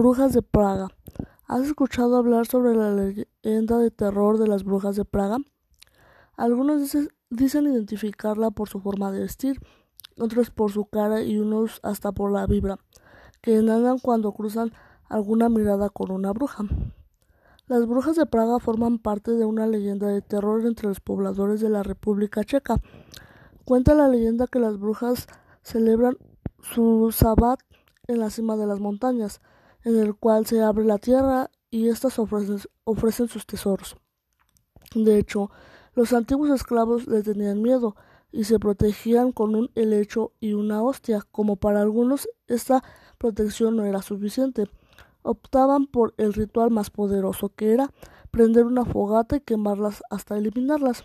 Brujas de Praga. ¿Has escuchado hablar sobre la leyenda de terror de las brujas de Praga? Algunos dicen, identificarla por su forma de vestir, otros por su cara y unos hasta por la vibra que enanan cuando cruzan alguna mirada con una bruja. Las brujas de Praga forman parte de una leyenda de terror entre los pobladores de la República Checa. Cuenta la leyenda que las brujas celebran su sabbat en la cima de las montañas, en el cual se abre la tierra y éstas ofrecen, sus tesoros. De hecho, los antiguos esclavos le tenían miedo y se protegían con un helecho y una hostia. Como para algunos esta protección no era suficiente, optaban por el ritual más poderoso, que era prender una fogata y quemarlas hasta eliminarlas.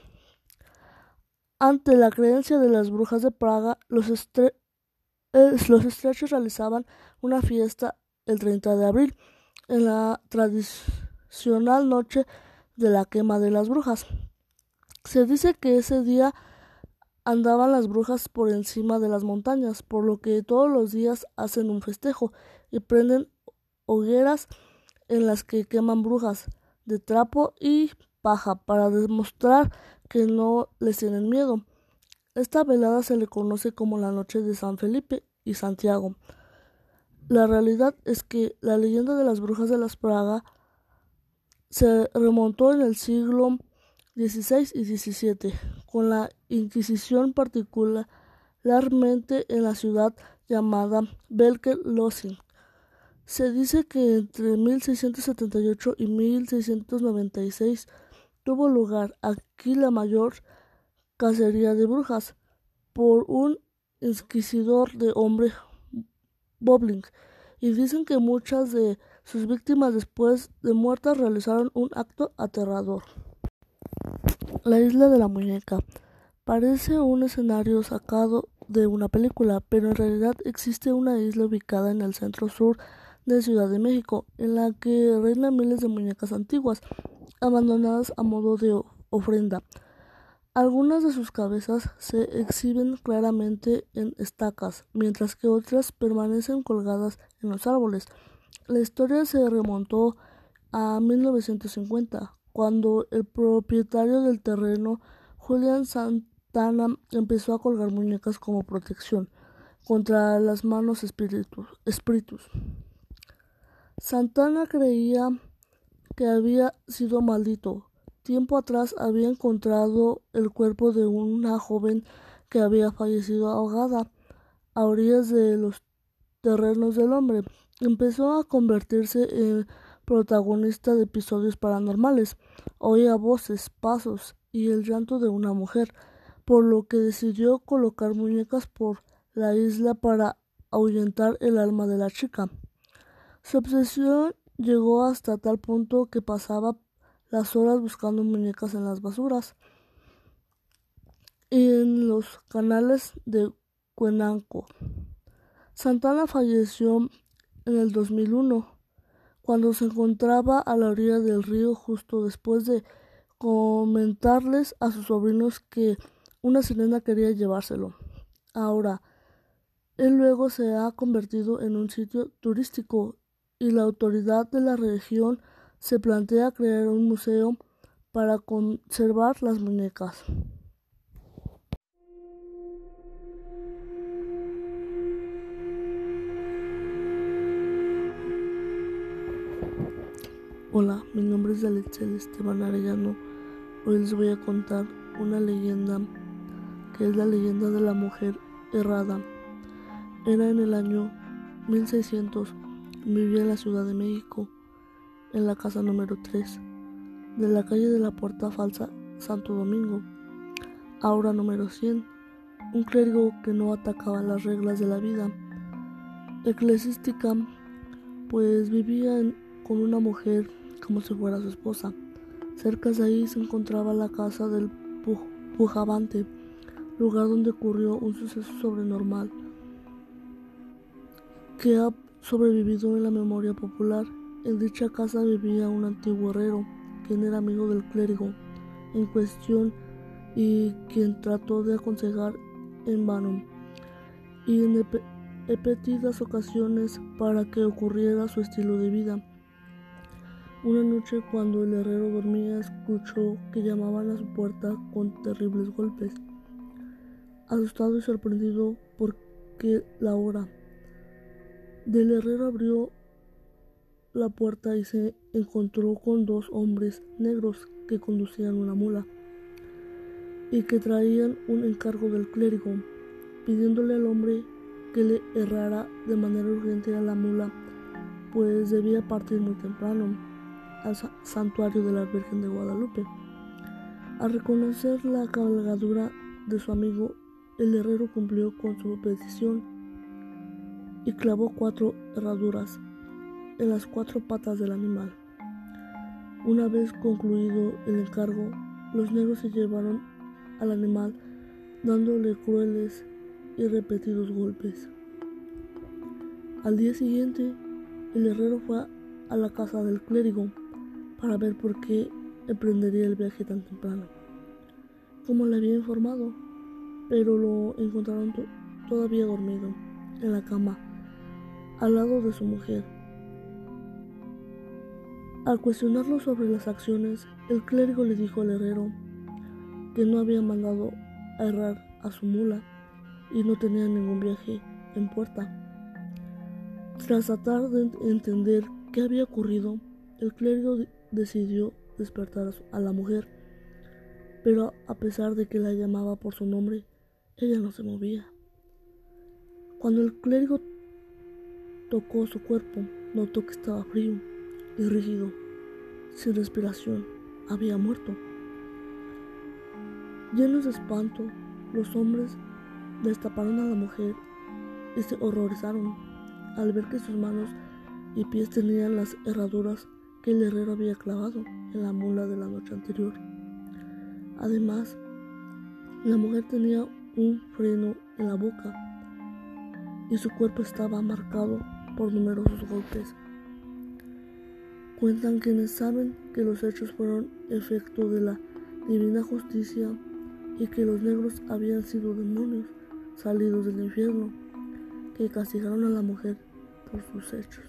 Ante la creencia de las brujas de Praga, los, los estrechos realizaban una fiesta el 30 de abril, en la tradicional noche de la quema de las brujas. Se dice que ese día andaban las brujas por encima de las montañas, por lo que todos los días hacen un festejo y prenden hogueras en las que queman brujas de trapo y paja para demostrar que no les tienen miedo. Esta velada se le conoce como la noche de San Felipe y Santiago. La realidad es que la leyenda de las brujas de las Praga se remontó en el siglo XVI y XVII, con la Inquisición particularmente en la ciudad llamada Belke-Losing. Se dice que entre 1678 y 1696 tuvo lugar aquí la mayor cacería de brujas por un inquisidor de hombre Y dicen que muchas de sus víctimas después de muertas realizaron un acto aterrador. La isla de la muñeca parece un escenario sacado de una película, pero en realidad existe una isla ubicada en el centro sur de Ciudad de México, en la que reinan miles de muñecas antiguas, abandonadas a modo de ofrenda. Algunas de sus cabezas se exhiben claramente en estacas, mientras que otras permanecen colgadas en los árboles. La historia se remontó a 1950, cuando el propietario del terreno, Julian Santana, empezó a colgar muñecas como protección contra las manos espíritus. Santana creía que había sido maldito Tiempo atrás había encontrado el cuerpo de una joven que había fallecido ahogada a orillas de los terrenos del hombre. Empezó a convertirse en protagonista de episodios paranormales. Oía voces, pasos y el llanto de una mujer, por lo que decidió colocar muñecas por la isla para ahuyentar el alma de la chica. Su obsesión llegó hasta tal punto que pasaba las horas buscando muñecas en las basuras y en los canales de Cuenanco. Santana falleció en el 2001 cuando se encontraba a la orilla del río justo después de comentarles a sus sobrinos que una sirena quería llevárselo. Ahora, él luego se ha convertido en un sitio turístico y la autoridad de la región se plantea crear un museo para conservar las muñecas. Hola, mi nombre es Alexel Esteban Arellano. Hoy les voy a contar una leyenda que es la leyenda de la mujer errada. Era en el año 1600, vivía en la Ciudad de México en la casa número 3 de la calle de la Puerta Falsa, Santo Domingo. Ahora número 100, un clérigo que no atacaba las reglas de la vida eclesiástica, pues vivía con una mujer como si fuera su esposa. Cerca de ahí se encontraba la casa del Pujabante, lugar donde ocurrió un suceso sobrenormal que ha sobrevivido en la memoria popular en dicha casa vivía un antiguo herrero, quien era amigo del clérigo en cuestión y quien trató de aconsejar en vano y en repetidas ocasiones para que ocurriera su estilo de vida. Una noche cuando el herrero dormía escuchó que llamaban a su puerta con terribles golpes. Asustado y sorprendido porque la hora del herrero abrió la puerta y se encontró con dos hombres negros que conducían una mula y que traían un encargo del clérigo, pidiéndole al hombre que le errara de manera urgente a la mula, pues debía partir muy temprano al santuario de la Virgen de Guadalupe. Al reconocer la cabalgadura de su amigo, el herrero cumplió con su petición y clavó cuatro herraduras en las cuatro patas del animal. Una vez concluido el encargo, los negros se llevaron al animal dándole crueles y repetidos golpes. Al día siguiente, el herrero fue a la casa del clérigo para ver por qué emprendería el viaje tan temprano, como le había informado, pero lo encontraron todavía dormido en la cama, al lado de su mujer. Al cuestionarlo sobre las acciones, el clérigo le dijo al herrero que no había mandado a errar a su mula y no tenía ningún viaje en puerta. Tras tratar de entender qué había ocurrido, el clérigo decidió despertar a la mujer, pero a pesar de que la llamaba por su nombre, ella no se movía. Cuando el clérigo tocó su cuerpo, notó que estaba frío y rígido, sin respiración, había muerto. Llenos de espanto, los hombres destaparon a la mujer y se horrorizaron al ver que sus manos y pies tenían las herraduras que el herrero había clavado en la mula de la noche anterior. Además, la mujer tenía un freno en la boca y su cuerpo estaba marcado por numerosos golpes. Cuentan quienes saben que los hechos fueron efecto de la divina justicia y que los negros habían sido demonios salidos del infierno que castigaron a la mujer por sus hechos.